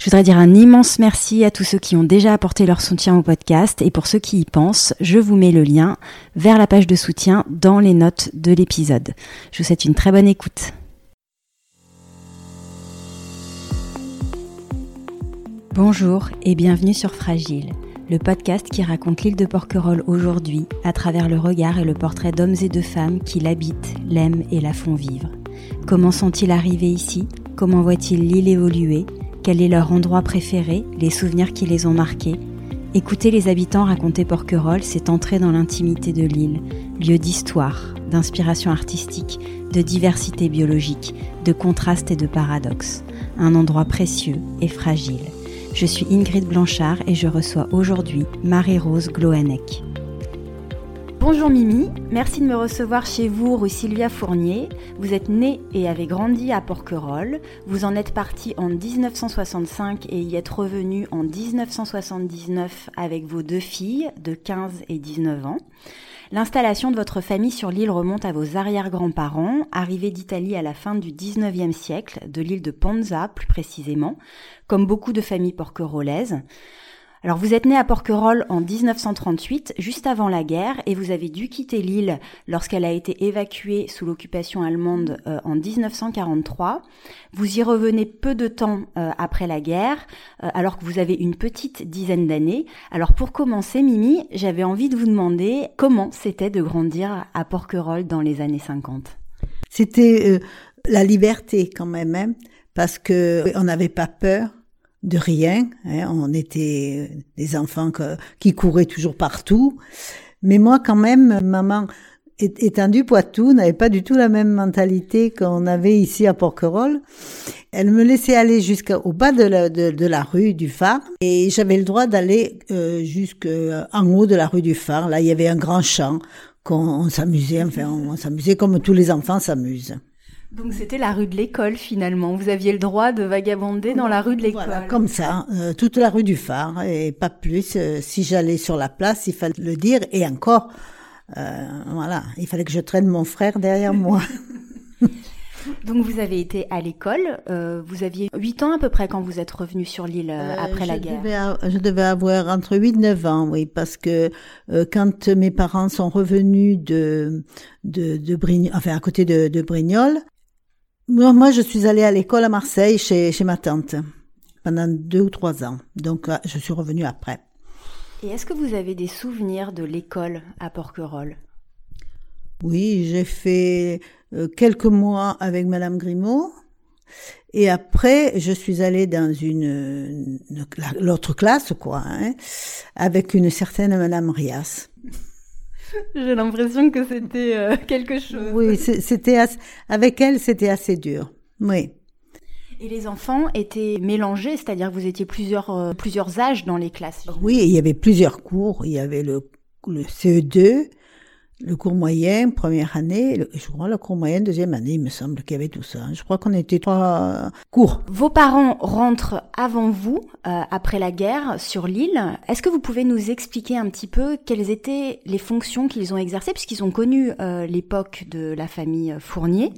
Je voudrais dire un immense merci à tous ceux qui ont déjà apporté leur soutien au podcast et pour ceux qui y pensent, je vous mets le lien vers la page de soutien dans les notes de l'épisode. Je vous souhaite une très bonne écoute. Bonjour et bienvenue sur Fragile, le podcast qui raconte l'île de Porquerolles aujourd'hui à travers le regard et le portrait d'hommes et de femmes qui l'habitent, l'aiment et la font vivre. Comment sont-ils arrivés ici? Comment voient-ils l'île évoluer? Quel est leur endroit préféré, les souvenirs qui les ont marqués. Écouter les habitants raconter Porquerolles, c'est entrer dans l'intimité de l'île, lieu d'histoire, d'inspiration artistique, de diversité biologique, de contraste et de paradoxe. Un endroit précieux et fragile. Je suis Ingrid Blanchard et je reçois aujourd'hui Marie-Rose Gloanec. Bonjour Mimi, merci de me recevoir chez vous rue Sylvia Fournier. Vous êtes née et avez grandi à Porquerolles. Vous en êtes partie en 1965 et y êtes revenue en 1979 avec vos deux filles de 15 et 19 ans. L'installation de votre famille sur l'île remonte à vos arrière-grands-parents, arrivés d'Italie à la fin du 19e siècle, de l'île de Ponza plus précisément, comme beaucoup de familles porquerolaises. Alors vous êtes né à Porquerolles en 1938, juste avant la guerre, et vous avez dû quitter l'île lorsqu'elle a été évacuée sous l'occupation allemande euh, en 1943. Vous y revenez peu de temps euh, après la guerre, euh, alors que vous avez une petite dizaine d'années. Alors pour commencer, Mimi, j'avais envie de vous demander comment c'était de grandir à Porquerolles dans les années 50. C'était la liberté quand même, hein, parce que on n'avait pas peur de rien. Hein. On était des enfants qui couraient toujours partout. Mais moi, quand même, maman, étant du Poitou, n'avait pas du tout la même mentalité qu'on avait ici à Porquerolles. Elle me laissait aller jusqu'au bas de la, de, la, rue du phare et j'avais le droit d'aller euh, jusqu'en haut de la rue du phare. Là, il y avait un grand champ qu'on s'amusait, enfin, on s'amusait comme tous les enfants s'amusent. Donc c'était la rue de l'école finalement. Vous aviez le droit de vagabonder dans la rue de l'école. Voilà, comme ça, euh, toute la rue du phare et pas plus. Euh, si j'allais sur la place, il fallait le dire et encore, euh, voilà, il fallait que je traîne mon frère derrière moi. Donc vous avez été à l'école, vous aviez 8 ans à peu près quand vous êtes revenu sur l'île après la guerre. je devais avoir entre 8 et 9 ans, oui, parce que quand mes parents sont revenus de de, de Brignoles, enfin à côté de, de Brignoles, moi, je suis allée à l'école à Marseille chez, chez ma tante pendant deux ou trois ans. Donc, euh, je suis revenue après. Et est-ce que vous avez des souvenirs de l'école à Porquerolles? Oui, j'ai fait euh, quelques mois avec Madame Grimaud. Et après, je suis allée dans une, l'autre classe, quoi, hein, avec une certaine Madame Rias. J'ai l'impression que c'était euh, quelque chose. Oui, c'était avec elle, c'était assez dur. Oui. Et les enfants étaient mélangés, c'est-à-dire que vous étiez plusieurs euh, plusieurs âges dans les classes. Oui, il y avait plusieurs cours. Il y avait le, le CE2, le cours moyen, première année, je crois le cours moyen, deuxième année, il me semble qu'il y avait tout ça. Je crois qu'on était trois cours. Vos parents rentrent avant vous, euh, après la guerre, sur l'île. Est-ce que vous pouvez nous expliquer un petit peu quelles étaient les fonctions qu'ils ont exercées, puisqu'ils ont connu euh, l'époque de la famille Fournier,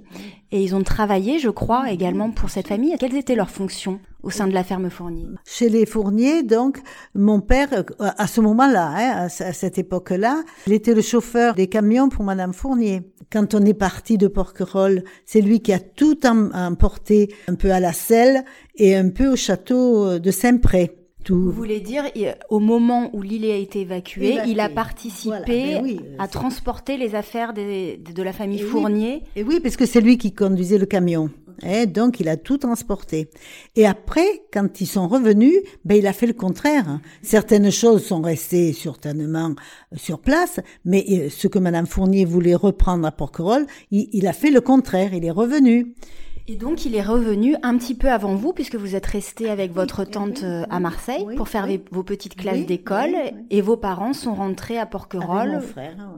et ils ont travaillé, je crois, également pour cette famille. Quelles étaient leurs fonctions? Au sein de la ferme Fournier Chez les Fourniers, donc, mon père, à ce moment-là, hein, à cette époque-là, il était le chauffeur des camions pour Madame Fournier. Quand on est parti de Porquerolles, c'est lui qui a tout emporté un peu à la selle et un peu au château de Saint-Pré. Tout. Vous voulez dire, au moment où l'île a été évacuée, il a participé ben à transporter les affaires de la famille Fournier. et oui, parce que c'est lui qui conduisait le camion. Et donc, il a tout transporté. Et après, quand ils sont revenus, ben, il a fait le contraire. Certaines choses sont restées certainement euh, sur place, mais euh, ce que Madame Fournier voulait reprendre à Porquerolles, il a fait le contraire. Il est revenu. Et donc, il est revenu un petit peu avant vous, puisque vous êtes resté avec votre tante euh, à Marseille pour faire vos petites classes d'école, et vos parents sont rentrés à Porquerolles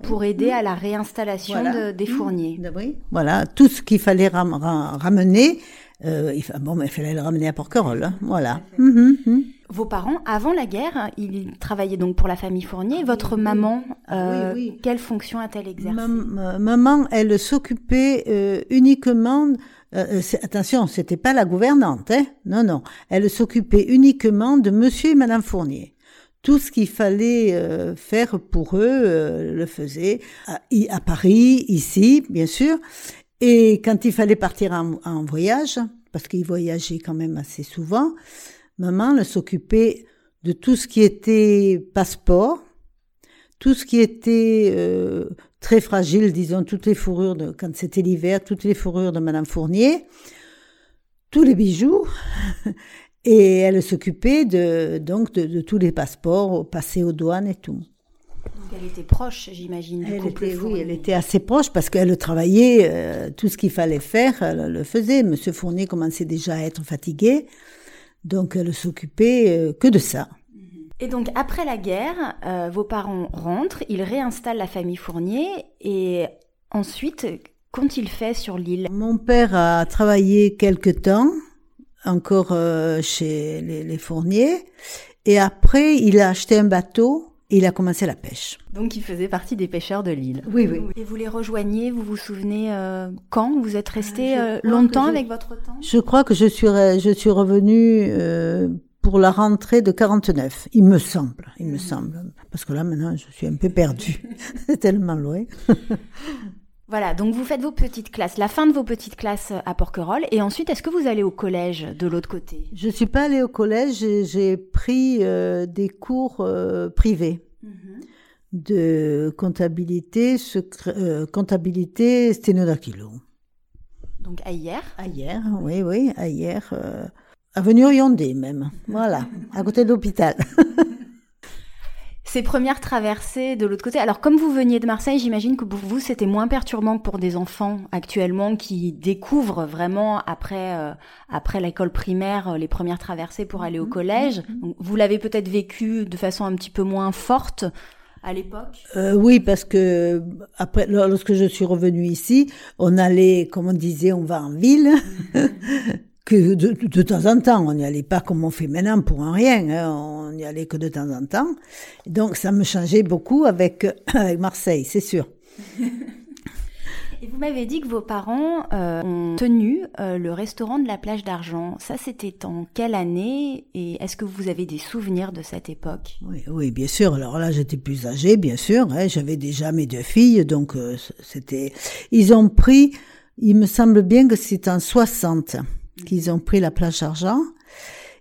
pour aider à la réinstallation des fourniers. Voilà, tout ce qu'il fallait ramener, euh, il, bon, mais il fallait le ramener à Porquerolles, hein, voilà. Mhm, mhm. Vos parents, avant la guerre, ils travaillaient donc pour la famille Fournier. Votre maman, ah euh, quelle fonction a-t-elle exercé Maman, elle s'occupait euh, uniquement. Euh, attention, c'était pas la gouvernante, hein Non, non. Elle s'occupait uniquement de Monsieur et Madame Fournier. Tout ce qu'il fallait faire pour eux, le faisait à, à, Paris, ici, bien sûr. Et quand il fallait partir en, en voyage, parce qu'ils voyageaient quand même assez souvent, maman elle s'occupait de tout ce qui était passeport, tout ce qui était euh, très fragile, disons toutes les fourrures de quand c'était l'hiver, toutes les fourrures de Madame Fournier, tous les bijoux, et elle s'occupait de donc de, tous les passeports, passer aux douanes et tout. Donc elle était proche, j'imagine. Elle était, oui, elle était assez proche parce qu'elle travaillait euh, tout ce qu'il fallait faire, elle le faisait. Monsieur Fournier commençait déjà à être fatigué. Donc elle s'occupait euh, que de ça. Et donc après la guerre, euh, vos parents rentrent, ils réinstallent la famille Fournier et ensuite, qu'ont-ils fait sur l'île? Mon père a travaillé quelque temps encore euh, chez les, les Fourniers et après il a acheté un bateau il a commencé la pêche. Donc il faisait partie des pêcheurs de l'île. Oui, oui. Et vous les rejoignez, vous vous souvenez euh, quand Vous êtes resté euh, longtemps avec votre temps Je crois que je suis, je suis revenue euh, pour la rentrée de 49, il me semble, il me mhm. semble. Parce que là maintenant je suis un peu perdue, c'est tellement loin. Voilà, donc vous faites vos petites classes, la fin de vos petites classes à Porquerolles, et ensuite, est-ce que vous allez au collège de l'autre côté? Je suis pas allée au collège, j'ai pris euh, des cours euh, privés mhm. de comptabilité, euh, comptabilité sténodactylo. Donc à hier? À hier, oui, oui, à hier, avenue Yondé même, voilà, à côté de l'hôpital. ces premières traversées de l'autre côté. Alors comme vous veniez de Marseille, j'imagine que pour vous c'était moins perturbant que pour des enfants actuellement qui découvrent vraiment après euh, après l'école primaire euh, les premières traversées pour aller au mhm. collège. Mhm. vous l'avez peut-être vécu de façon un petit peu moins forte à l'époque? Euh, Oui, parce que après, lorsque je suis revenue ici, on allait, comme on disait, on va en ville. Que de, de, temps en temps, on n'y allait pas comme on fait maintenant pour un rien, hein, on n'y allait que de temps en temps. Donc ça me changeait beaucoup avec, avec Marseille, c'est sûr. Et vous m'avez dit que vos parents euh, ont tenu euh, le restaurant de la plage d'Argent. Ça, c'était en quelle année? Et est-ce que vous avez des souvenirs de cette époque? Oui, oui, bien sûr. Alors là, j'étais plus âgée, bien sûr. Hein, J'avais déjà mes deux filles, donc euh, c'était. Ils ont pris. Il me semble bien que c'est en 60 qu'ils ont pris la plage d'argent.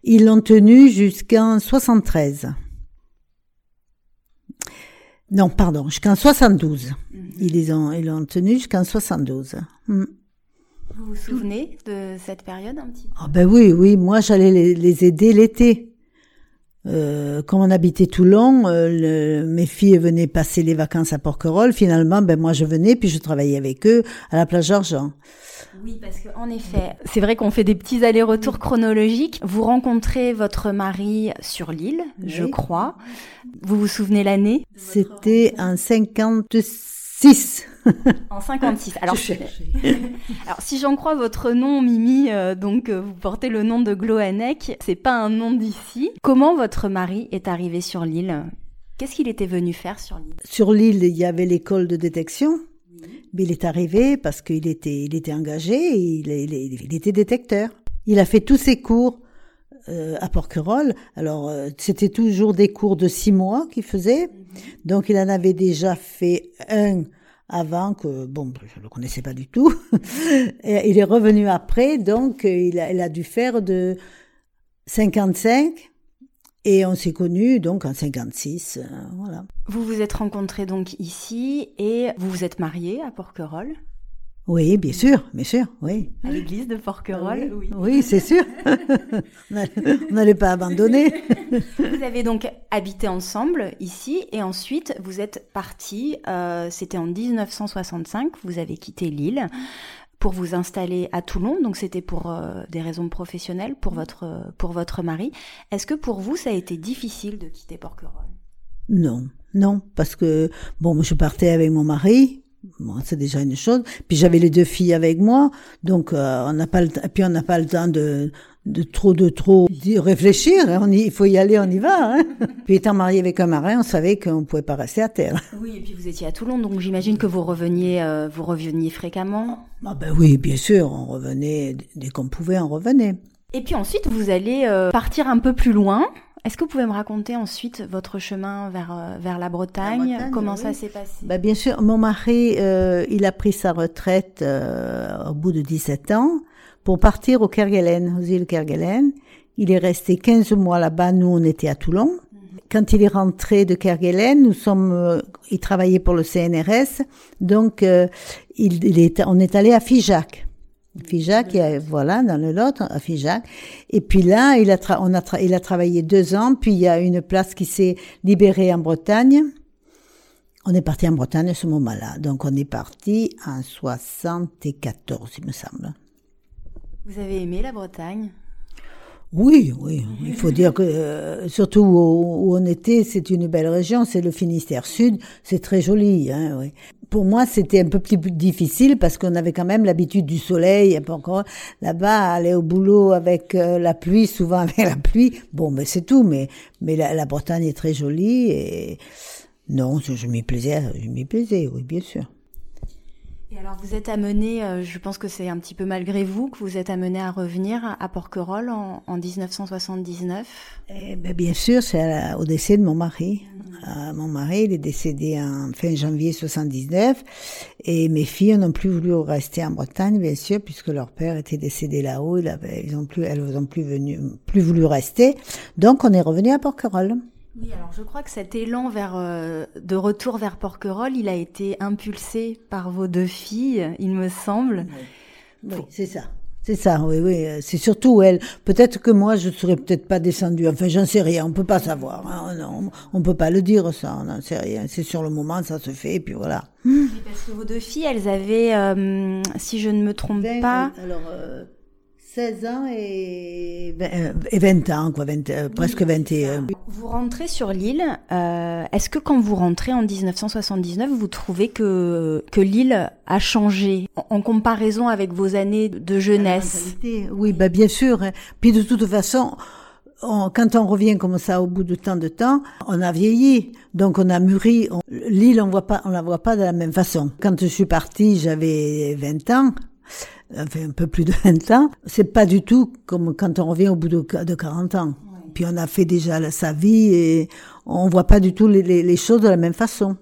Ils l'ont tenu jusqu'en 73. Non, pardon, jusqu'en 72. Mhm. Ils ont, ils l'ont tenu jusqu'en 72. Hmm. Vous vous souvenez de cette période un petit peu? Ah ben oui, oui, moi j'allais les, aider l'été. Euh, comme on habitait Toulon, euh, mes filles venaient passer les vacances à Porquerolles. Finalement, ben moi je venais puis je travaillais avec eux à la plage d'Argent. Oui, parce qu'en effet, c'est vrai qu'on fait des petits allers-retours chronologiques. Vous rencontrez votre mari sur l'île, je crois. Vous vous souvenez l'année? C'était en 56. en 56. Alors, alors si j'en crois votre nom, Mimi, euh, donc euh, vous portez le nom de Gloanec, c'est pas un nom d'ici. Comment votre mari est arrivé sur l'île? Qu'est-ce qu'il était venu faire sur l'île? Sur l'île, il y avait l'école de détection mais il est arrivé parce qu'il était, il était engagé, il, était détecteur. Il a fait tous ses cours euh, à Porquerolles. Alors, euh, c'était toujours des cours de six mois qu'il faisait. Donc, il en avait déjà fait un avant que, bon, je le connaissais pas du tout. Il est revenu après, donc il a, il a dû faire de 55 et on s'est connus donc en 56, euh, voilà. Vous vous êtes rencontrés donc ici et vous vous êtes mariés à Porquerolles? Oui, bien sûr, bien sûr, oui. À l'église de Porquerolles, oui. Oui, c'est sûr. on n'allait pas abandonner. vous avez donc habité ensemble ici et ensuite vous êtes partis, euh, c'était en 1965, vous avez quitté l'île pour vous installer à Toulon. Donc c'était pour euh, des raisons professionnelles pour votre pour votre mari. Est-ce que pour vous ça a été difficile de quitter Porquerolles? Non, non, parce que bon, je partais avec mon mari. Bon, c'est déjà une chose. Puis j'avais les deux filles avec moi, donc euh, on n'a pas le puis on n'a pas le temps de de trop de trop réfléchir. Hein. On il faut y aller, on y va. Hein. puis étant marié avec un marin, on savait qu'on pouvait pas rester à terre. Oui, et puis vous étiez à Toulon, donc j'imagine que vous reveniez, euh, vous reveniez fréquemment. Ah ben oui, bien sûr, on revenait dès qu'on pouvait, on revenait. Et puis ensuite, vous allez euh, partir un peu plus loin. Est-ce que vous pouvez me raconter ensuite votre chemin vers euh, vers la Bretagne, Comment ça s'est passé? Bah, Bien sûr, mon mari, il a pris sa retraite au bout de 17 ans pour partir au Kerguelen, aux îles Kerguelen. Il est resté 15 mois là-bas, nous on était à Toulon. Quand il est rentré de Kerguelen, nous sommes, euh, il travaillait pour le CNRS, donc euh, il, il, est, on est allé à Figeac. Figeac, voilà, dans le Lot, à Figeac. Et puis là, il a il a travaillé deux ans, puis il y a une place qui s'est libérée en Bretagne. On est parti en Bretagne à ce moment-là. Donc on est parti en 74, il me semble. Vous avez aimé la Bretagne? Oui, oui. Il faut dire que, euh, surtout où, on était, c'est une belle région, c'est le Finistère Sud, c'est très joli. Hein, oui. Pour moi, c'était un peu plus difficile parce qu'on avait quand même l'habitude du soleil. encore là-bas, aller au boulot avec euh, la pluie, souvent avec la pluie. Bon, mais c'est tout. Mais mais la, la, Bretagne est très jolie et non, je m'y plaisais, je m'y plaisais, oui, bien sûr. Et alors vous êtes amené, euh, je pense que c'est un petit peu malgré vous que vous êtes amené à revenir à Porquerolles en, en 1979. Eh ben, bien sûr, c'est au décès de mon mari. Euh, mon mari, il est décédé en fin janvier 79 et mes filles n'ont plus voulu rester en Bretagne, bien sûr, puisque leur père était décédé là-haut. Ils ont plus, elles n'ont plus venu, plus voulu rester. Donc on est revenu à Porquerolles. Oui, alors je crois que cet élan vers euh, de retour vers Porquerolles, il a été impulsé par vos deux filles, il me semble. Oui, c'est ça. C'est ça, oui, oui. C'est surtout elle. Peut-être que moi, je serais peut-être pas descendue. Enfin, j'en sais rien. On peut pas savoir. Hein. Non, on peut pas le dire, ça. On n'en sait rien. C'est sur le moment, ça se fait, et puis voilà. parce que vos deux filles, elles avaient, euh, si je ne me trompe pas. Alors, euh, 16 ans et 20 euh, ans, quoi, 20, euh, presque 21. Vous rentrez sur l'île. Euh, Est-ce que quand vous rentrez en 1979, vous trouvez que que l'île a changé en, comparaison avec vos années de jeunesse? Oui, bah bien sûr. Hein. Puis de toute façon. quand on revient comme ça au bout de tant de temps, on a vieilli, donc on a mûri. L'île, on voit pas, on la voit pas de la même façon. Quand je suis partie, j'avais 20 ans enfin un peu plus de 20 ans, c'est pas du tout comme quand on revient au bout de, de 40 ans. Puis on a fait déjà sa vie et on voit pas du tout les, les, choses de la même façon.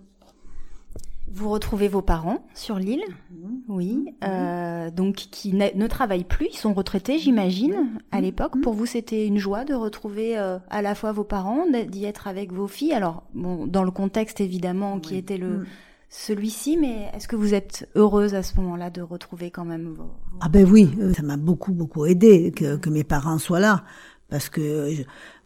Vous retrouvez vos parents sur l'île, mhm. oui, mhm. euh, donc qui ne, travaillent plus, ils sont retraités, j'imagine, à mhm. l'époque. Pour vous, c'était une joie de retrouver euh, à la fois vos parents, d'y être avec vos filles. Alors, bon, dans le contexte évidemment qui était le celui-ci, mais est-ce que vous êtes heureuse à ce moment-là de retrouver quand même vos... Ah ben oui, ça m'a beaucoup, beaucoup aidé que, que, mes parents soient là, parce que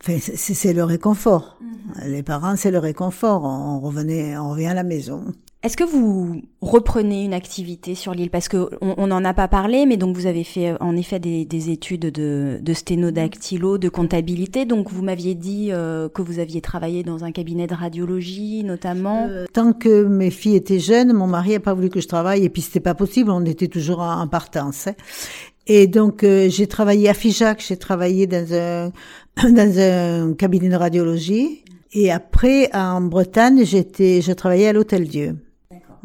enfin, c'est le réconfort. Mhm. Les parents, c'est le réconfort. On revenait, on revient à la maison. Est-ce que vous reprenez une activité sur l'île? Parce que on n'en a pas parlé, mais donc vous avez fait euh, en effet des, des études de, de sténodactylo, de comptabilité. Donc vous m'aviez dit euh, que vous aviez travaillé dans un cabinet de radiologie, notamment. Euh, tant que mes filles étaient jeunes, mon mari n'a pas voulu que je travaille, et puis c'était pas possible. On était toujours en, partance. Hein. Et donc j'ai travaillé à Figeac, j'ai travaillé dans un dans un cabinet de radiologie. Et après, en Bretagne, j'étais, je travaillais à l'Hôtel Dieu.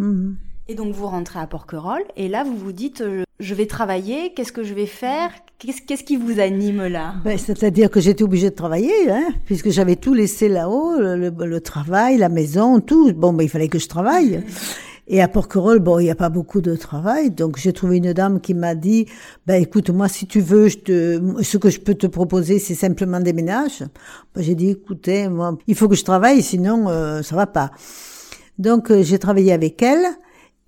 Mhm. Et donc vous rentrez à Porquerolles et là vous vous dites euh, je vais travailler, qu'est-ce que je vais faire? Qu'est-ce qui vous anime là? Ben, C'est-à-dire que j'étais obligée de travailler, hein, puisque j'avais tout laissé là-haut, le, travail, la maison, tout. Bon, ben, il fallait que je travaille. Et à Porquerolles, bon, il n'y a pas beaucoup de travail, donc j'ai trouvé une dame qui m'a dit, ben écoute, moi si tu veux, je te, ce que je peux te proposer, c'est simplement des ménages. Ben, j'ai dit, écoutez, moi, il faut que je travaille, sinon euh, ça va pas. Donc euh, j'ai travaillé avec elle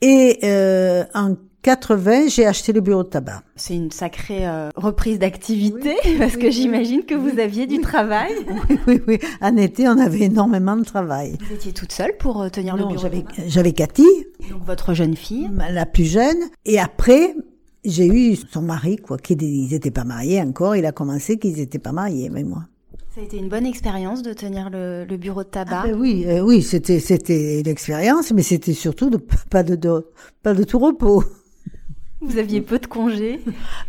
et euh, en 80, j'ai acheté le bureau de tabac. C'est une sacrée euh, reprise d'activité parce que j'imagine que vous aviez du travail. Oui, oui, oui. En été, on avait énormément de travail. Vous étiez toute seule pour tenir le bureau j'avais, j'avais Cathy. Donc votre jeune fille. La plus jeune. Et après, j'ai eu son mari, quoi, qui ils n'étaient pas mariés encore. Il a commencé qu'ils n'étaient pas mariés, mais moi. Ça a été une bonne expérience de tenir le, bureau de tabac. Ah ben oui, euh, oui, c'était c'était une expérience, mais c'était surtout de, pas de, de, pas de tout repos. Vous aviez peu de congés.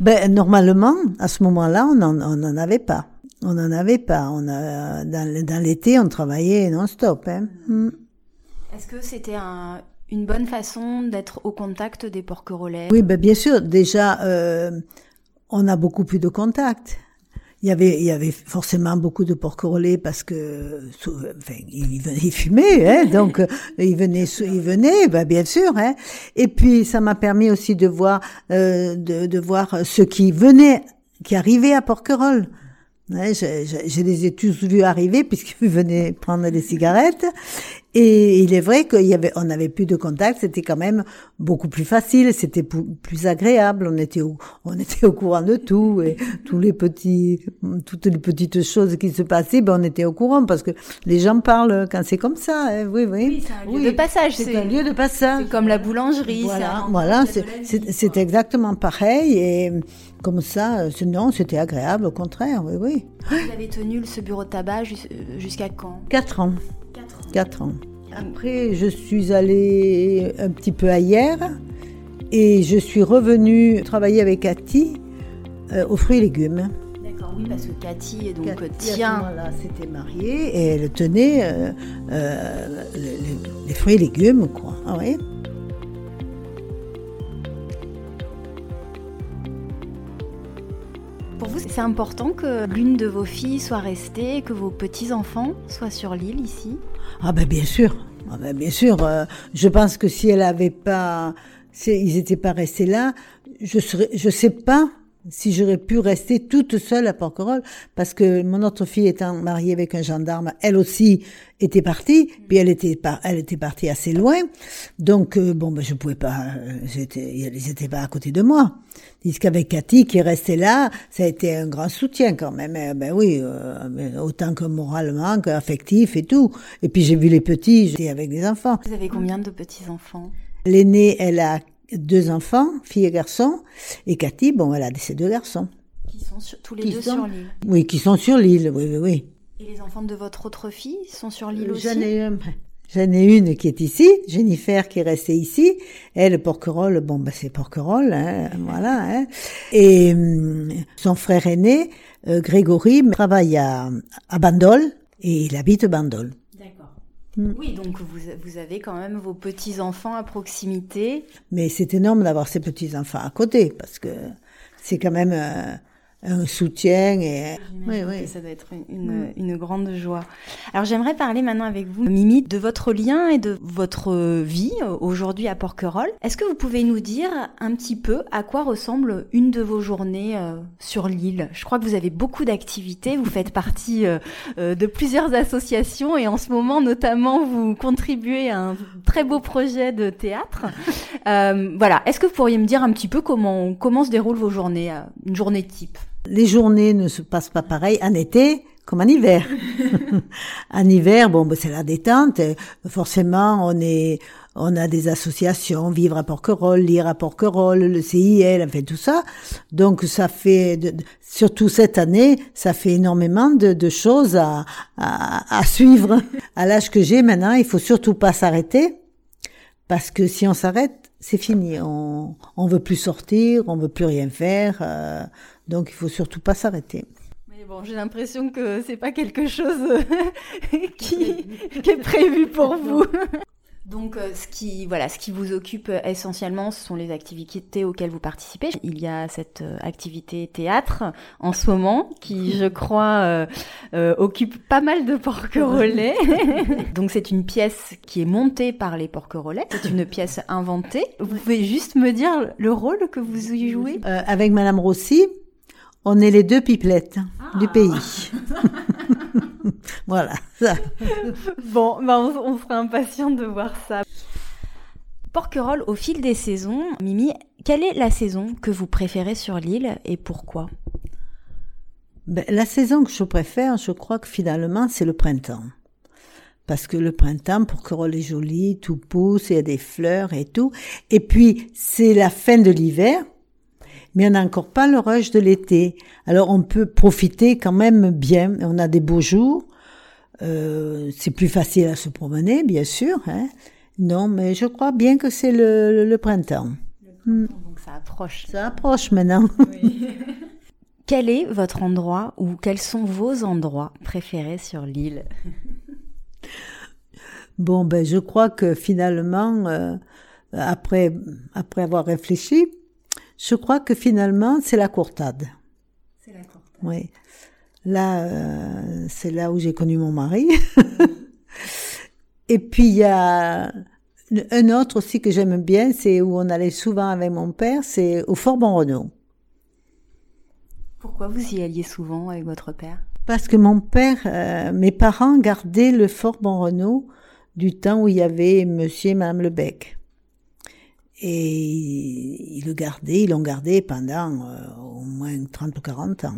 Ben normalement, à ce moment-là, on n'en on en avait pas. On n'en avait pas. On a dans, dans l'été, on travaillait non-stop. Hein. Hmm. Est-ce que c'était un, une bonne façon d'être au contact des porquerolais Oui, ben bien sûr. Déjà, euh, on a beaucoup plus de contact. Il y avait, il y avait forcément beaucoup de porquerolais parce que, enfin, ils, ils fumaient, hein, donc ils venaient, ils venaient, ben bien sûr. Hein. Et puis ça m'a permis aussi de voir, euh, de, de voir ceux qui venaient, qui arrivaient à Porquerolles. Ouais, je, je, je, les ai tous vus arriver puisqu'ils venaient prendre des cigarettes. Et il est vrai qu'il y avait, on n'avait plus de contact. C'était quand même beaucoup plus facile. C'était plus agréable. On était au, on était au courant de tout et tous les petits, toutes les petites choses qui se passaient, ben on était au courant parce que les gens parlent quand c'est comme ça. Hein. Oui, oui. oui c'est un lieu de passage. C'est un lieu de passage. C'est comme la boulangerie. Voilà, voilà. C'est exactement pareil et comme ça, non, c'était agréable, au contraire, oui, oui. Vous avez tenu ce bureau de tabac jusqu'à quand? Quatre ans. Quatre ans. Après, je suis allée un petit peu ailleurs et je suis revenue travailler avec Cathy euh, aux fruits et légumes. D'accord, oui, parce que Cathy donc tient. Voilà, s'était mariée et elle tenait euh, euh, les, fruits et légumes, quoi. Ah, oui. Pour vous, c'est important que l'une de vos filles soit restée et que vos petits-enfants soient sur l'île ici? Ah ben bien sûr, ah ben bien sûr. Euh, je pense que si elle avait pas, si ils n'étaient pas restés là, je serais, je sais pas si j'aurais pu rester toute seule à Porquerolles, parce que mon autre fille étant mariée avec un gendarme, elle aussi était partie, puis elle était elle était partie assez loin, donc euh, bon ben je pouvais pas, euh, j'étais, ils étaient pas à côté de moi. Tandis qu'avec Cathy qui est restée là, ça a été un grand soutien quand même. Eh ben oui, euh, autant que moralement, qu'affectif et tout. Et puis j'ai vu les petits, j'étais avec des enfants. Vous avez combien de petits enfants L'aîné, elle a deux enfants, fille et garçon, et Cathy, bon, elle a ses deux garçons. Qui sont tous les deux sur l'île. Oui, qui sont sur l'île, oui, oui, oui. Et les enfants de votre autre fille sont sur l'île euh, aussi J'en ai, j'en ai une qui est ici, Jennifer qui est restée ici. Elle, Porquerolles, bon, ben c'est Porquerolles, hein, voilà. Hein. Et hum, son frère aîné, euh, Grégory, travaille à, à Bandol et il habite Bandol. Mm. Oui, donc vous, vous, avez quand même vos petits-enfants à proximité. Mais c'est énorme d'avoir ces petits-enfants à côté, parce que c'est quand même... Euh, un soutien et oui, oui. ça doit être une, une, grande joie. Alors j'aimerais parler maintenant avec vous, Mimi, de votre lien et de votre vie aujourd'hui à Porquerolles. Est-ce que vous pouvez nous dire un petit peu à quoi ressemble une de vos journées euh, sur l'île? Je crois que vous avez beaucoup d'activités, vous faites partie euh, euh, de plusieurs associations et en ce moment notamment vous contribuez à un très beau projet de théâtre. voilà, est-ce que vous pourriez me dire un petit peu comment comment se déroulent vos journées, une journée type? Les journées ne se passent pas pareil en été comme en hiver. en hiver, bon, ben, c'est la détente. Forcément, on est, on a des associations, vivre à Porquerolles, lire à Porquerolles, le CIL, enfin tout ça. Donc ça fait, surtout cette année, ça fait énormément de, choses à, à, à suivre. À l'âge que j'ai maintenant, il faut surtout pas s'arrêter parce que si on s'arrête, c'est fini. On, on veut plus sortir, on veut plus rien faire. Euh, donc il faut surtout pas s'arrêter. Mais bon, j'ai l'impression que c'est pas quelque chose qui, qui est prévu pour vous. Donc, euh, ce qui, voilà, ce qui vous occupe essentiellement, ce sont les activités auxquelles vous participez. Il y a cette euh, activité théâtre en ce moment qui, je crois, euh, occupe pas mal de porquerolais. Donc, c'est une pièce qui est montée par les porquerolais. C'est une pièce inventée. Vous pouvez juste me dire le rôle que vous y jouez? Avec Madame Rossi, on est les deux pipelettes du ah. pays. voilà. bon, ben on, sera impatient de voir ça. Porquerolles au fil des saisons. Mimi, quelle est la saison que vous préférez sur l'île et pourquoi? Ben, La saison que je préfère, je crois que finalement, c'est le printemps. Parce que le printemps, Porquerolles est joli, tout pousse, il y a des fleurs et tout. Et puis, c'est la fin de l'hiver. Mais on n'a encore pas le rush de l'été. Alors on peut profiter quand même bien. On a des beaux jours. Euh, c'est plus facile à se promener, bien sûr. Hein. Non, mais je crois bien que c'est le, le, printemps. Le printemps Donc ça approche. Ça approche maintenant. Oui. Quel est votre endroit ou quels sont vos endroits préférés sur l'île? Bon, ben je crois que finalement, euh, après après avoir réfléchi, je crois que finalement c'est la courtade. C'est la courtade. Oui. Là, euh, c'est là où j'ai connu mon mari. Et puis il y a un autre aussi que j'aime bien, c'est où on allait souvent avec mon père, c'est au Fort Bon Renault. Pourquoi vous y alliez souvent avec votre père? Parce que mon père, euh, mes parents gardaient le Fort Bon Renault du temps où il y avait Monsieur et Madame Lebec. Et ils le gardaient, ils l'ont gardé pendant euh, au moins 30 ou 40 ans.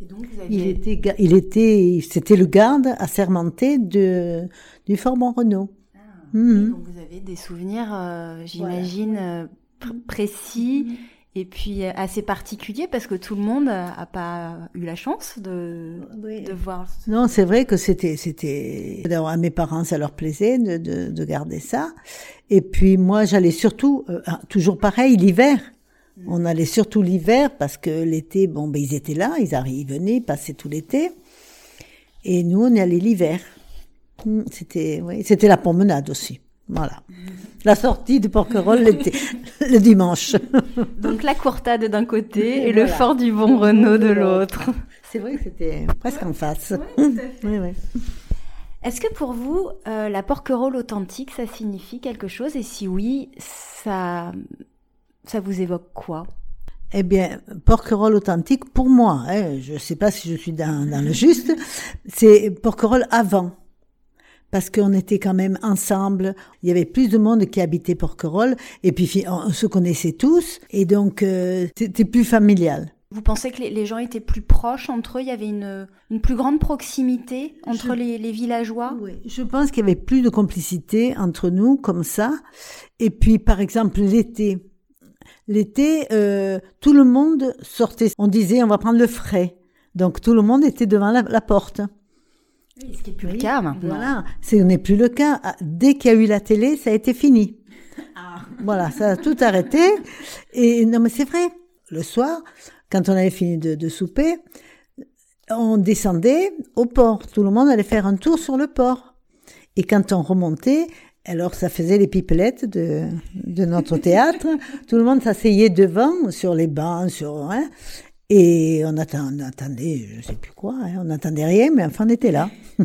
Et donc vous aviez... Il était, il était, c'était le garde assermenté de, du Fort Bon Renault. Ah, mmh. Donc vous avez des souvenirs, euh, j'imagine, voilà. précis. Mmh et puis euh, assez particulier parce que tout le monde a pas eu la chance de, oui. de voir. Non, c'est vrai que c'était c'était à mes parents ça leur plaisait de, de, de garder ça. Et puis moi j'allais surtout euh, ah, toujours pareil l'hiver. Mm. On allait surtout l'hiver parce que l'été bon ben ils étaient là, ils arrivaient, ils venaient passer tout l'été. Et nous on y allait l'hiver. Mm, c'était oui, c'était la promenade aussi. Voilà. La sortie de Porquerolles le dimanche. Donc la courtade d'un côté et, et le fort du Bon Renault de l'autre. C'est vrai que c'était presque en face. Oui, oui, oui. Est-ce que pour vous, euh, la porquerolle authentique, ça signifie quelque chose? Et si oui, ça, ça vous évoque quoi? Eh bien, porquerolle authentique, pour moi, hein, je ne sais pas si je suis dans, dans le juste, c'est porquerolle avant parce qu'on était quand même ensemble. Il y avait plus de monde qui habitait Porquerolles et puis on se connaissait tous et donc euh, c'était plus familial. Vous pensez que les gens étaient plus proches entre eux? Il y avait une, une plus grande proximité entre je, les, les, villageois? Oui, je pense qu'il y avait plus de complicité entre nous comme ça. Et puis, par exemple, l'été. L'été, euh, tout le monde sortait. On disait, on va prendre le frais. Donc, tout le monde était devant la, la porte. Ce qui n'est plus oui, le cas maintenant. Voilà, ce n'est plus le cas. Dès qu'il y a eu la télé, ça a été fini. Ah. Voilà, ça a tout arrêté. Et non, mais c'est vrai. Le soir, quand on avait fini de, de, souper, on descendait au port. Tout le monde allait faire un tour sur le port. Et quand on remontait, alors ça faisait les pipelettes de, de notre théâtre. Tout le monde s'asseyait devant, sur les bancs, sur hein, et on, attend, on attendait, je sais plus quoi, hein, on n'attendait rien, mais enfin on était là.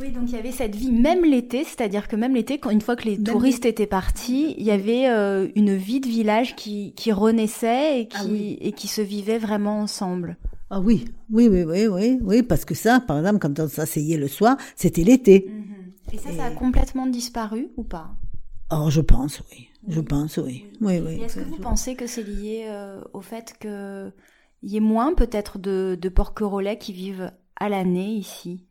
Oui, donc il y avait cette vie même l'été, c'est-à-dire que même l'été, une fois que les même touristes étaient partis, il y avait euh, une vie de village qui, qui renaissait et qui, ah oui. et qui se vivait vraiment ensemble. Ah oui, oui, oui, oui, oui, oui, parce que ça, par exemple, quand on s'asseyait le soir, c'était l'été. Mm -hmm. Et ça, et... ça a complètement disparu ou pas? Oh, je pense, oui. Je pense, oui. Oui, oui. Est-ce que vous pensez que c'est lié euh, au fait qu'il y ait moins peut-être de, de porquerolais qui vivent à l'année ici?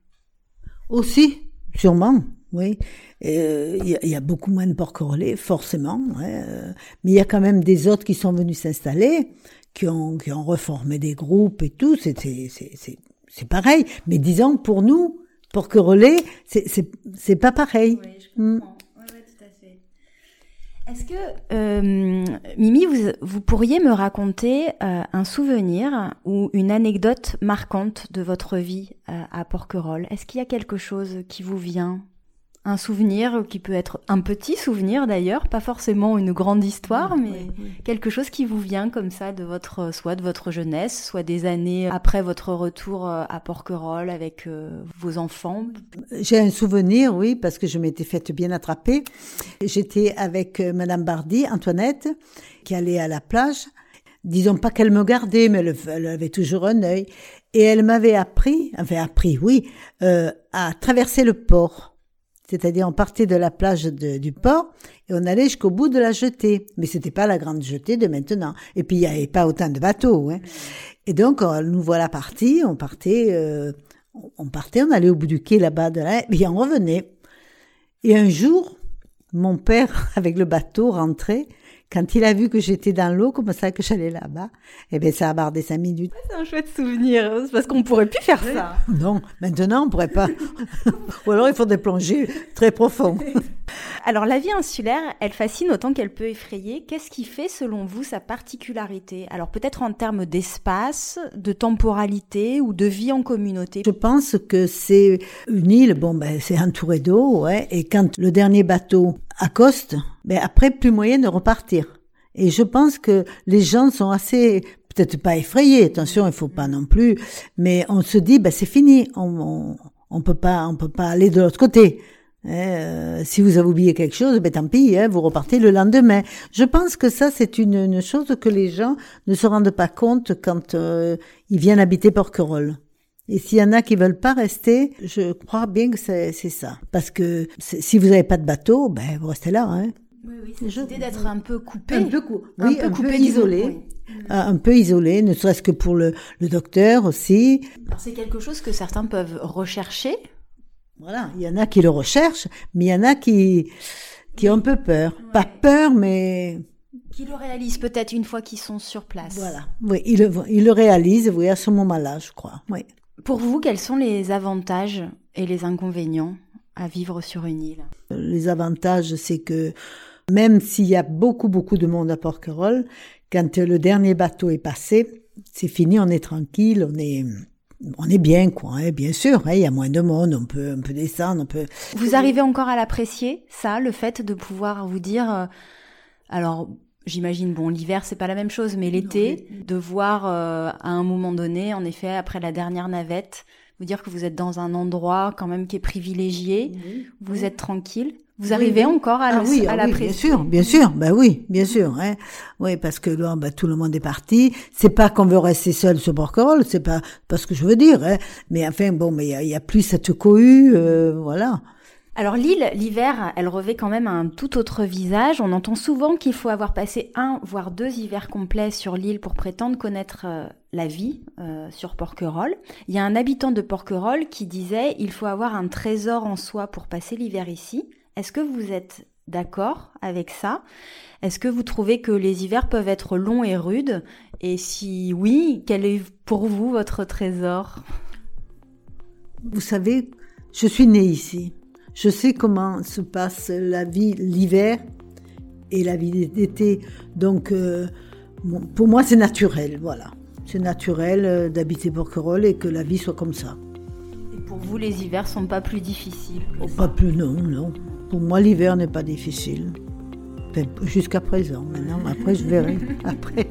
Aussi, sûrement, oui. Il euh, y, y, a beaucoup moins de porquerolais, forcément. Ouais, euh, mais il y a quand même des autres qui sont venus s'installer, qui ont, qui ont reformé des groupes et tout. C'est pareil. Mais disons, pour nous, porquerolais, c'est pas pareil. Oui, je comprends. Mm. Est-ce que, euh, Mimi, vous, vous, pourriez me raconter euh, un souvenir ou une anecdote marquante de votre vie euh, à Porquerolles? Est-ce qu'il y a quelque chose qui vous vient? Un souvenir qui peut être un petit souvenir d'ailleurs, pas forcément une grande histoire, mais oui, oui. quelque chose qui vous vient comme ça de votre, soit de votre jeunesse, soit des années après votre retour euh, à Porquerolles avec euh, vos enfants. J'ai un souvenir, oui, parce que je m'étais faite bien attraper. J'étais avec euh, Madame Bardy, Antoinette, qui allait à la plage. Disons pas qu'elle me gardait, mais elle, elle avait toujours un œil. Et elle m'avait appris, enfin appris, oui, euh, à traverser le port. C'est-à-dire, on partait de la plage du port et on allait jusqu'au bout de la jetée. Mais c'était pas la grande jetée de maintenant. Et puis, il n'y avait pas autant de bateaux. Hein. Et donc, nous voilà partis. On partait, euh, on partait, on allait au bout du quai là-bas, de là, et on revenait. Et un jour, mon père, avec le bateau, rentrait. Quand il a vu que j'étais dans l'eau, comme ça que j'allais là-bas, eh ben ça a bardé cinq minutes. C'est un chouette souvenir, hein, parce qu'on pourrait plus faire ça. Non, maintenant on pourrait pas. Ou alors il faut des plongées très profondes. Alors la vie insulaire, elle fascine autant qu'elle peut effrayer. Qu'est-ce qui fait selon vous sa particularité? Alors peut-être en termes d'espace, de temporalité ou de vie en communauté? Je pense que c'est une île, bon ben c'est entouré d'eau, ouais, et quand le dernier bateau accoste, ben après plus moyen de repartir. Et je pense que les gens sont assez peut-être pas effrayés, attention, il faut pas non plus, mais on se dit ben c'est fini, on, on, on peut pas on peut pas aller de l'autre côté. Hein, euh, si vous avez oublié quelque chose, ben tant pis, hein, vous repartez le lendemain. Je pense que ça, c'est une, une, chose que les gens ne se rendent pas compte quand euh, ils viennent habiter Porquerolles. Et s'il y en a qui veulent pas rester, je crois bien que c'est ça. Parce que si vous n'avez pas de bateau, ben vous restez là. Hein. Oui, oui, c'est l'idée d'être un peu coupé. Un peu, oui, un peu, isolé. Un peu isolé, ne serait-ce que pour le, le docteur aussi. C'est quelque chose que certains peuvent rechercher voilà, il y en a qui le recherchent, mais il y en a qui qui ont un peu peur. Pas peur, mais qui le réalisent peut-être une fois qu'ils sont sur place. Voilà, oui, ils le, ils le réalisent, oui, à ce moment-là, je crois. Oui. Pour vous, quels sont les avantages et les inconvénients à vivre sur une île? Les avantages, c'est que même s'il y a beaucoup, beaucoup de monde à Porquerolles, quand le dernier bateau est passé, c'est fini, on est tranquille, on est on est bien, quoi. Hein, bien sûr, hein, il y a moins de monde, on peut, on peut descendre, on peut. Vous arrivez encore à l'apprécier, ça, le fait de pouvoir vous dire, euh, alors. J'imagine, bon, l'hiver, c'est pas la même chose, mais l'été, de voir euh, à un moment donné, en effet, après la dernière navette, vous dire que vous êtes dans un endroit quand même qui est privilégié, vous êtes tranquille. Vous arrivez encore à, ah, oui, à ah, oui, Bien sûr, bien sûr, ben oui, bien sûr. Hein. Oui, parce que là, ben, tout le monde est parti. C'est pas qu'on veut rester seul sur Porquerolles, c'est pas, pas ce que je veux dire. Hein. Mais enfin, bon, mais il y a, plus cette cohue, euh, voilà. Alors l'île, l'hiver, elle revêt quand même un tout autre visage. On entend souvent qu'il faut avoir passé un, voire deux hivers complets sur l'île pour prétendre connaître euh, la vie euh, sur Porquerolles. Il y a un habitant de Porquerolles qui disait il faut avoir un trésor en soi pour passer l'hiver ici. Est-ce que vous êtes d'accord avec ça? Est-ce que vous trouvez que les hivers peuvent être longs et rudes? Et si oui, quel est pour vous votre trésor? Vous savez, je suis née ici. Je sais comment se passe la vie l'hiver et la vie d'été. Donc, euh, pour moi, c'est naturel, voilà. C'est naturel euh, d'habiter Porquerolles et que la vie soit comme ça. Et pour vous, les hivers sont pas plus difficiles oh, Pas plus, non, non. Pour moi, l'hiver n'est pas difficile. Jusqu'à présent. Maintenant, après, je verrai. Après.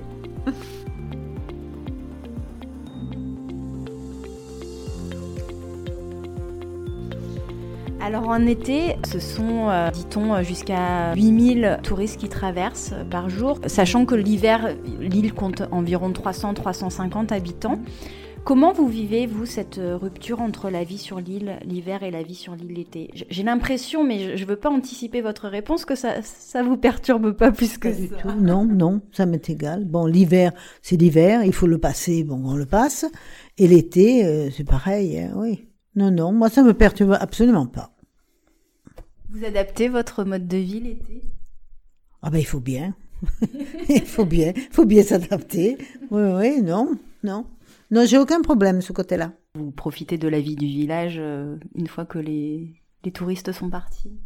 Alors en été, ce sont, euh, dit-on, jusqu'à 8000 touristes qui traversent par jour, sachant que l'hiver, l'île compte environ 300-350 habitants. Comment vous vivez, vous, cette euh, rupture entre la vie sur l'île l'hiver et la vie sur l'île l'été? J'ai l'impression, mais je ne veux pas anticiper votre réponse, que ça ça vous perturbe pas plus que ça. Non, non, ça m'est égal. Bon, l'hiver, c'est l'hiver, il faut le passer, bon, on le passe. Et l'été, euh, c'est pareil, hein, oui. Non, non, moi, ça me perturbe absolument pas. Vous adaptez votre mode de vie l'été? Ah ben, il faut bien. il faut bien, il faut bien s'adapter. Oui, oui, non, non. Non, j'ai aucun problème de ce côté-là. Vous profitez de la vie du village euh, une fois que les, les touristes sont partis?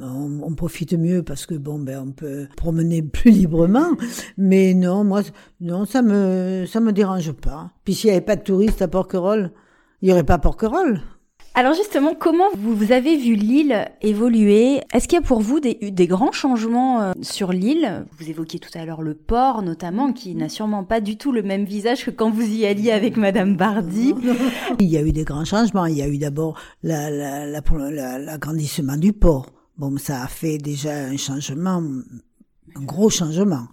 On, on, profite mieux parce que bon ben on peut promener plus librement. Mais non moi non ça me ça me dérange pas. Puis s'il y avait pas de touristes à Porquerolles il y aurait pas Porquerolles alors justement, comment vous avez vu l'île évoluer? Est-ce qu'il y a pour vous des, des grands changements euh, sur l'île? Vous évoquiez tout à l'heure le port notamment, qui n'a sûrement pas du tout le même visage que quand vous y alliez avec Madame Bardi. Il y a eu des grands changements. Il y a eu d'abord l'agrandissement la, la, du port. Bon, ça a fait déjà un changement, un gros changement.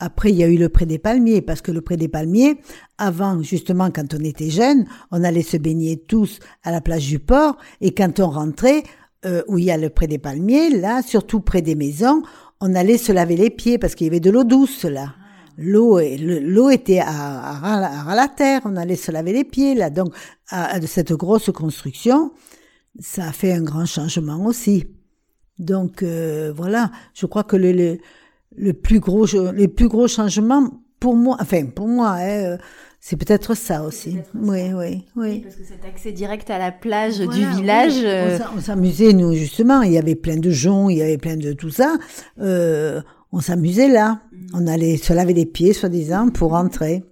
Après, il y a eu le pré des palmiers, parce que le pré des palmiers, avant, justement, quand on était jeune, on allait se baigner tous à la plage du port, et quand on rentrait, euh, où il y a le pré des palmiers, là, surtout près des maisons, on allait se laver les pieds, parce qu'il y avait de l'eau douce, là. L'eau, l'eau était à, la terre, on allait se laver les pieds, là. Donc, à, cette grosse construction, ça a fait un grand changement aussi. Donc, euh, voilà, je crois que le le plus gros, les plus gros changements pour moi, enfin pour moi, hein, euh, c'est peut-être ça aussi. oui, oui, oui, Parce que cet accès direct à la plage du village. Euh, on s'amusait nous justement. Il y avait plein de joncs, il y avait plein de tout ça. Euh, on s'amusait là. Mm. On allait se laver les pieds, soi-disant, pour rentrer.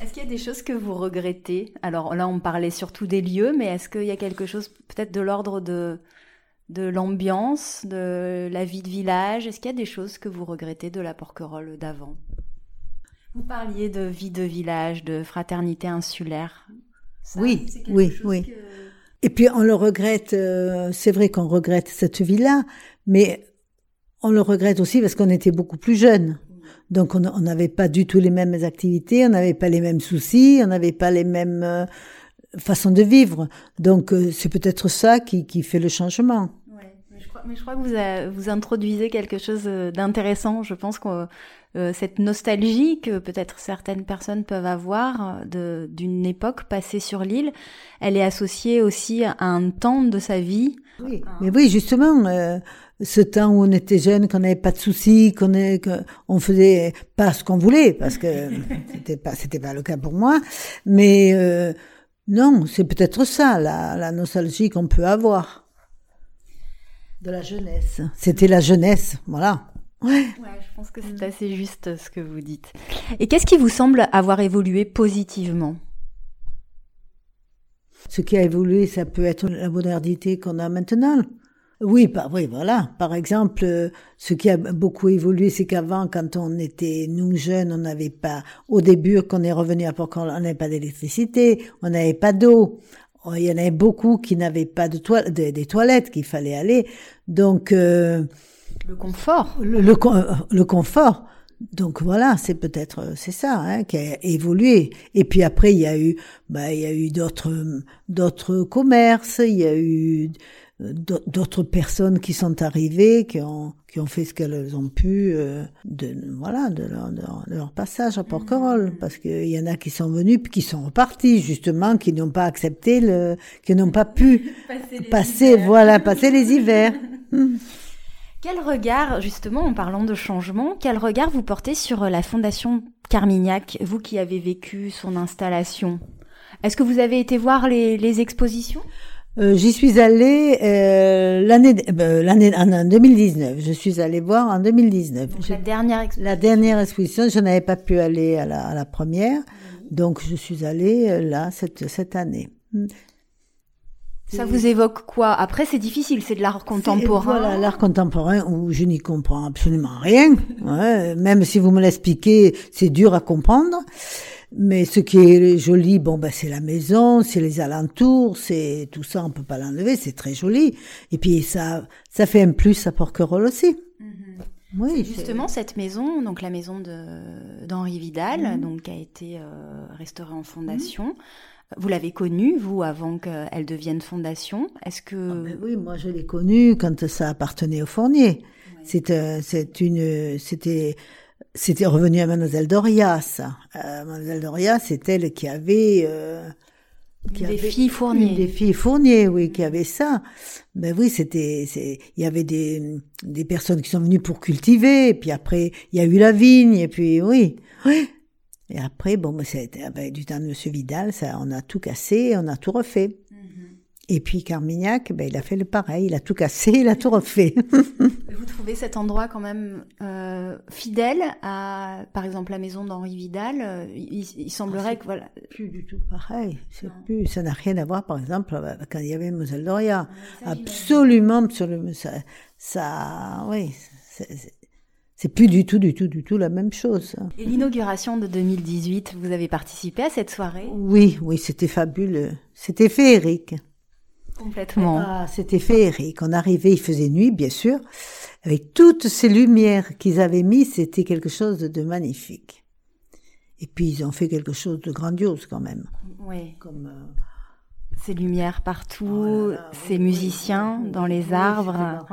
Est-ce qu'il y a des choses que vous regrettez? Alors là, on parlait surtout des lieux, mais est-ce qu'il y a quelque chose peut-être de l'ordre de de l'ambiance, de la vie de village Est-ce qu'il y a des choses que vous regrettez de la Porquerolles d'avant? Vous parliez de vie de village, de fraternité insulaire. oui, oui, oui. Et puis on le regrette, euh, c'est vrai qu'on regrette cette vie-là, mais on le regrette aussi parce qu'on était beaucoup plus jeunes. Donc on n'avait pas du tout les mêmes activités, on n'avait pas les mêmes soucis, on n'avait pas les mêmes euh, façons de vivre. Donc euh, c'est peut-être ça qui, qui fait le changement mais je crois que vous, vous introduisez quelque chose euh, d'intéressant. Je pense que euh, cette nostalgie que peut-être certaines personnes peuvent avoir euh, d'une époque passée sur l'île, elle est associée aussi à un temps de sa vie. Oui, mais oui, justement, ce temps où on était jeune, qu'on n'avait pas de soucis, qu'on on faisait pas ce qu'on voulait, parce que c'était pas c'était pas le cas pour moi, mais non, c'est peut-être ça la, la nostalgie qu'on peut avoir. De la jeunesse. C'était la jeunesse, voilà. Ouais. ouais. je pense que c'est assez juste ce que vous dites. Et qu'est-ce qui vous semble avoir évolué positivement? Ce qui a évolué, ça peut être la modernité qu'on a maintenant. Oui, par, oui, voilà. Par exemple, ce qui a beaucoup évolué, c'est qu'avant, quand on était nous jeunes, on n'avait pas, au début, qu'on est revenu à Port, on n'avait pas d'électricité, on n'avait pas d'eau. Oh, il y en avait beaucoup qui n'avaient pas de toilettes, des, toilettes qu'il fallait aller. Donc euh, le confort. Le, le, confort. Donc voilà, c'est peut-être c'est ça hein, qui a évolué. Et puis après, il y a eu, bah, il y a eu d'autres d'autres commerces, il y a eu d'autres personnes qui sont arrivées, qui ont, qui ont fait ce qu'elles ont pu euh, de, voilà, de leur, de, leur, passage à Porquerolles. Mmh. Parce qu'il y en a qui sont venus puis qui sont repartis, justement, qui n'ont pas accepté le, qui n'ont pas pu passer, voilà, passer les hivers. Mmh. Quel regard, justement, en parlant de changement, quel regard vous portez sur la Fondation Carmignac, vous qui avez vécu son installation? Est-ce que vous avez été voir les, les expositions? Euh, j'y suis allée euh, l'année euh, l'année en 2019. Je suis allée voir en 2019. la dernière exposition. La dernière exposition, je n'avais pas pu aller à la, à la première, donc je suis allée là cette cette année. Hmm. Ça vous évoque quoi? Après, c'est difficile, c'est de l'art contemporain. Voilà, l'art contemporain où je n'y comprends absolument rien. Ouais, même si vous me l'expliquez, c'est dur à comprendre. Mais ce qui est joli, bon, ben, c'est la maison, c'est les alentours, c'est tout ça, on peut pas l'enlever, c'est très joli. Et puis ça, ça fait un plus à Porquerolles aussi. Mm-hmm. Oui, justement cette maison, donc la maison d'Henri Vidal, mm-hmm. donc qui a été euh, restaurée en fondation. Vous l'avez connue, vous, avant qu'elle devienne fondation? Est-ce que... Ah ben oui, moi je l'ai connue quand ça appartenait au Fournier. C'est, euh, c'est une, c'était c'était revenu à Mademoiselle Doria, ça. Euh, Mademoiselle Doria, c'est elle qui avait... Euh, qui des filles Fournier. Des filles Fournier, oui, qui avaient ça. Ben oui, c'était, c'est, il y avait des, des personnes qui sont venues pour cultiver, et puis après, il y a eu la vigne, et puis oui, oui. Et après, bon, ben, c'était avec du temps de Monsieur Vidal, ça, on a tout cassé, on a tout refait. Et puis Carmignac, ben, il a fait le pareil, il a tout cassé, il a tout refait. Vous trouvez cet endroit quand même euh, fidèle à, par exemple, la maison d'Henri Vidal il, semblerait que voilà. Plus du tout pareil. C'est plus, ça n'a rien à voir, par exemple, quand il y avait Moselle Doria. absolument, absolument, ça, ça, oui, c'est plus du tout, du tout, du tout la même chose. Et l'inauguration de 2018, vous avez participé à cette soirée? Oui, oui, c'était fabuleux. C'était féerique. Complètement. Ah, c'était féerique. On arrivait, il faisait nuit, bien sûr. Avec toutes ces lumières qu'ils avaient mis, c'était quelque chose de magnifique. Et puis ils ont fait quelque chose de grandiose quand même. Oui. Comme euh, ces lumières partout, oh ces musiciens dans les arbres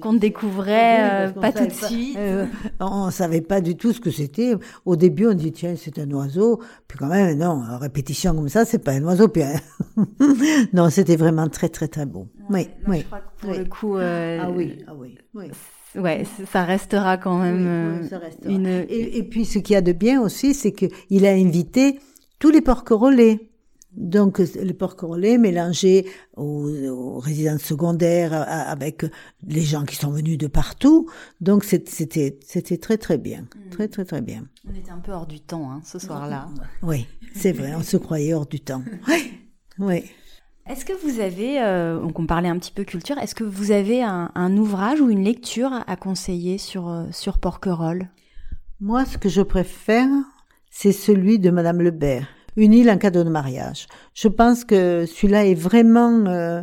qu'on découvrait euh, pas tout de suite. Euh, on savait pas du tout ce que c'était. Au début, on dit tiens, c'est un oiseau. Puis quand même, non, répétition comme ça, c'est pas un oiseau. Puis, non, c'était vraiment très très très beau. oui, oui. Je crois que pour le coup, euh, ah oui, ah oui, oui. ouais, ça restera quand même oui, ça restera. une. Et, et, puis ce qu'il y a de bien aussi, c'est qu'il a invité tous les porquerolais. Donc les porquerolais mélangés aux, aux, résidences secondaires avec les gens qui sont venus de partout. Donc c'était c'était très très bien, mm. très très très bien. On était un peu hors du temps hein, ce soir-là. Oui, c'est vrai, on se croyait hors du temps. Oui, oui. Est-ce que vous avez, euh, donc on parlait un petit peu culture, est-ce que vous avez un, un, ouvrage ou une lecture à conseiller sur, euh, sur Porquerolles? Moi, ce que je préfère, c'est celui de Madame Lebert, Une île, un cadeau de mariage. Je pense que celui-là est vraiment... Euh,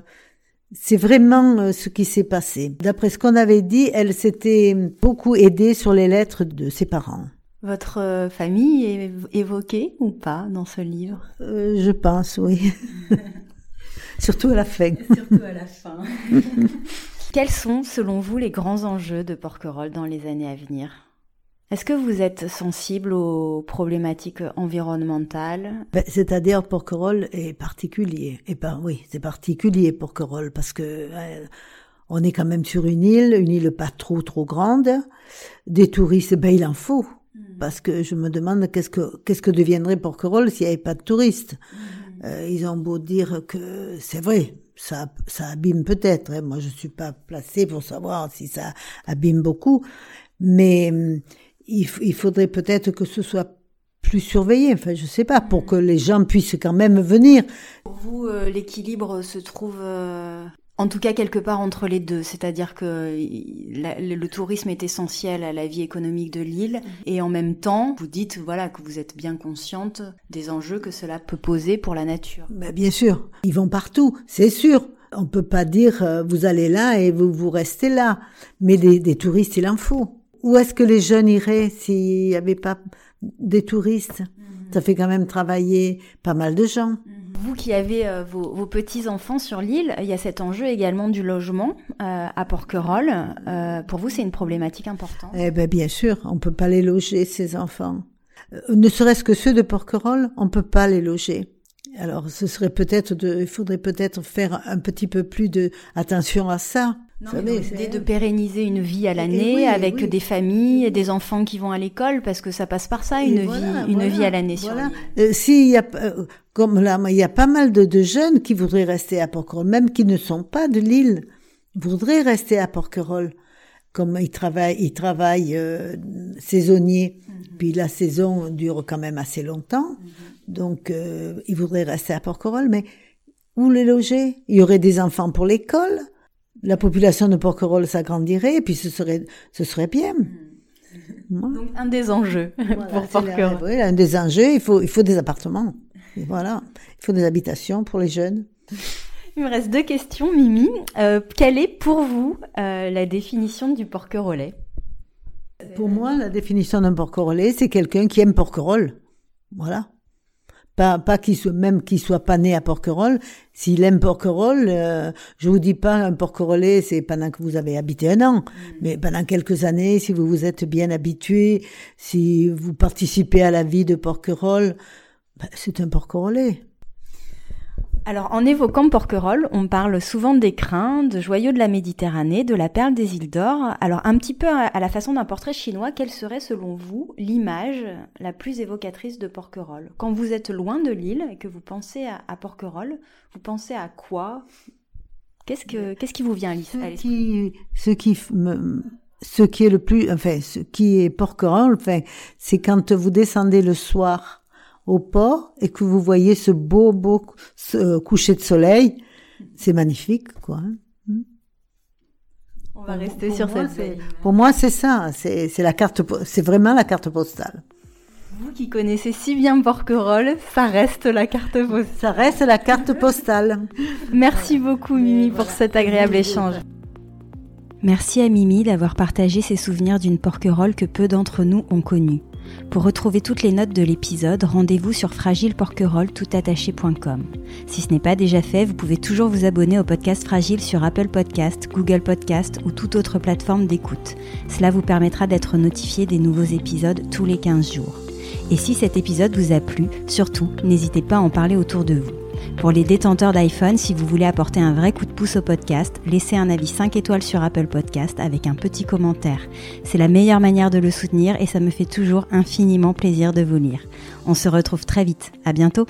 c'est vraiment euh, ce qui s'est passé. D'après ce qu'on avait dit, elle s'était beaucoup aidée sur les lettres de ses parents. Votre euh, famille est évoquée ou pas dans ce livre? Euh, Je pense, oui. Surtout à la fin. Surtout à la fin. Quels sont, selon vous, les grands enjeux de Porquerolles dans les années à venir? Est-ce que vous êtes sensible aux problématiques environnementales? Ben, C'est-à-dire Porquerolles est particulier. Et ben, oui, c'est particulier Porquerolles parce que euh, on est quand même sur une île, une île pas trop trop grande. Des touristes, ben il en faut hmm. parce que je me demande qu'est-ce que qu'est-ce que deviendrait Porquerolles s'il n'y avait pas de touristes? Hmm. Euh, ils ont beau dire que c'est vrai, ça, ça abîme peut-être. Hein. Moi, je suis pas placée pour savoir si ça abîme beaucoup, mais hum, il, il faudrait peut-être que ce soit plus surveillé, enfin je sais pas, pour que les gens puissent quand même venir. Pour vous, euh, l'équilibre se trouve euh, en tout cas, quelque part entre les deux, c'est-à-dire que le tourisme est essentiel à la vie économique de l'île, et en même temps, vous dites voilà que vous êtes bien consciente des enjeux que cela peut poser pour la nature. Ben, bien sûr, ils vont partout, c'est sûr. On peut pas dire euh, vous allez là et vous vous restez là, mais des, touristes, il en faut. Où est-ce que les jeunes iraient s'il n'y avait pas des touristes? Mm-hmm. Ça fait quand même travailler pas mal de gens. Mm-hmm. Vous qui avez euh, vos, petits-enfants sur l'île, il y a cet enjeu également du logement euh, à Porquerolles. Euh, pour vous, c'est une problématique importante? Eh ben, bien sûr, on peut pas les loger, ces enfants. ne serait-ce que ceux de Porquerolles, on peut pas les loger. Alors, ce serait peut-être de, il faudrait peut-être faire un petit peu plus de attention à ça. Non, l'idée de pérenniser une vie à l'année avec des familles et des enfants qui vont à l'école parce que ça passe par ça une vie une vie à l'année voilà. sur euh, s'il y a euh, comme là il y a pas mal de, de jeunes qui voudraient rester à Porquerolles même qui ne sont pas de l'île voudraient rester à Porquerolles comme ils travaillent ils travaillent euh, saisonniers mhm. puis la saison dure quand même assez longtemps mhm. Donc euh, ils voudraient rester à Porquerolles mais où les loger? Il y aurait des enfants pour l'école la population de Porquerolles s'agrandirait et puis ce serait, ce serait bien. Hmm. Donc un des enjeux pour Porquerolles. Oui, un des enjeux, il faut, il faut des appartements. voilà, il faut des habitations pour les jeunes. Il me reste deux questions, Mimi. Euh, quelle est pour vous euh, la définition du porquerolais Pour moi, la définition d'un porquerolais, c'est quelqu'un qui aime Porquerolles. Voilà. Pas, pas qu'il soit, même qu'il soit pas né à Porquerolles. S'il aime Porquerolles, euh, je vous dis pas un Porquerolais, c'est pendant que vous avez habité un an, mm. mais pendant quelques années, si vous vous êtes bien habitué, si vous participez à la vie de Porquerolles, ben, c'est un Porquerolais. Alors, en évoquant Porquerolles, on parle souvent des crins, de joyaux de la Méditerranée, de la perle des îles d'Or. Alors, un petit peu à la façon d'un portrait chinois, quelle serait selon vous l'image la plus évocatrice de Porquerolles? Quand vous êtes loin de l'île et que vous pensez à, Porquerolles, vous pensez à quoi? Qu'est-ce que qu'est-ce qui vous vient à l'esprit? ce qui, ce qui est le plus, enfin, ce qui est Porquerolles, enfin, c'est quand vous descendez le soir au port et que vous voyez ce beau, beau coucher de soleil, c'est magnifique, quoi. Hein. Hmm. On va rester sur cette scène. Pour moi, c'est ça. C'est la carte, c'est vraiment la carte postale. Vous qui connaissez si bien Porquerolles, ça reste la carte postale. Ça reste la carte postale. Merci beaucoup, Mimi, pour cet agréable échange. Merci à Mimi d'avoir partagé ses souvenirs d'une Porquerolles que peu d'entre nous ont connue. Pour retrouver toutes les notes de l'épisode, rendez-vous sur fragileporquerolles.toutattaché.com. Si ce n'est pas déjà fait, vous pouvez toujours vous abonner au podcast Fragile sur Apple Podcast, Google Podcast ou toute autre plateforme d'écoute. Cela vous permettra d'être notifié des nouveaux épisodes tous les 15 jours. Et si cet épisode vous a plu, surtout, n'hésitez pas à en parler autour de vous. Pour les détenteurs d'iPhone, si vous voulez apporter un vrai coup de pouce au podcast, laissez un avis 5 étoiles sur Apple Podcast avec un petit commentaire. C'est la meilleure manière de le soutenir et ça me fait toujours infiniment plaisir de vous lire. On se retrouve très vite. À bientôt.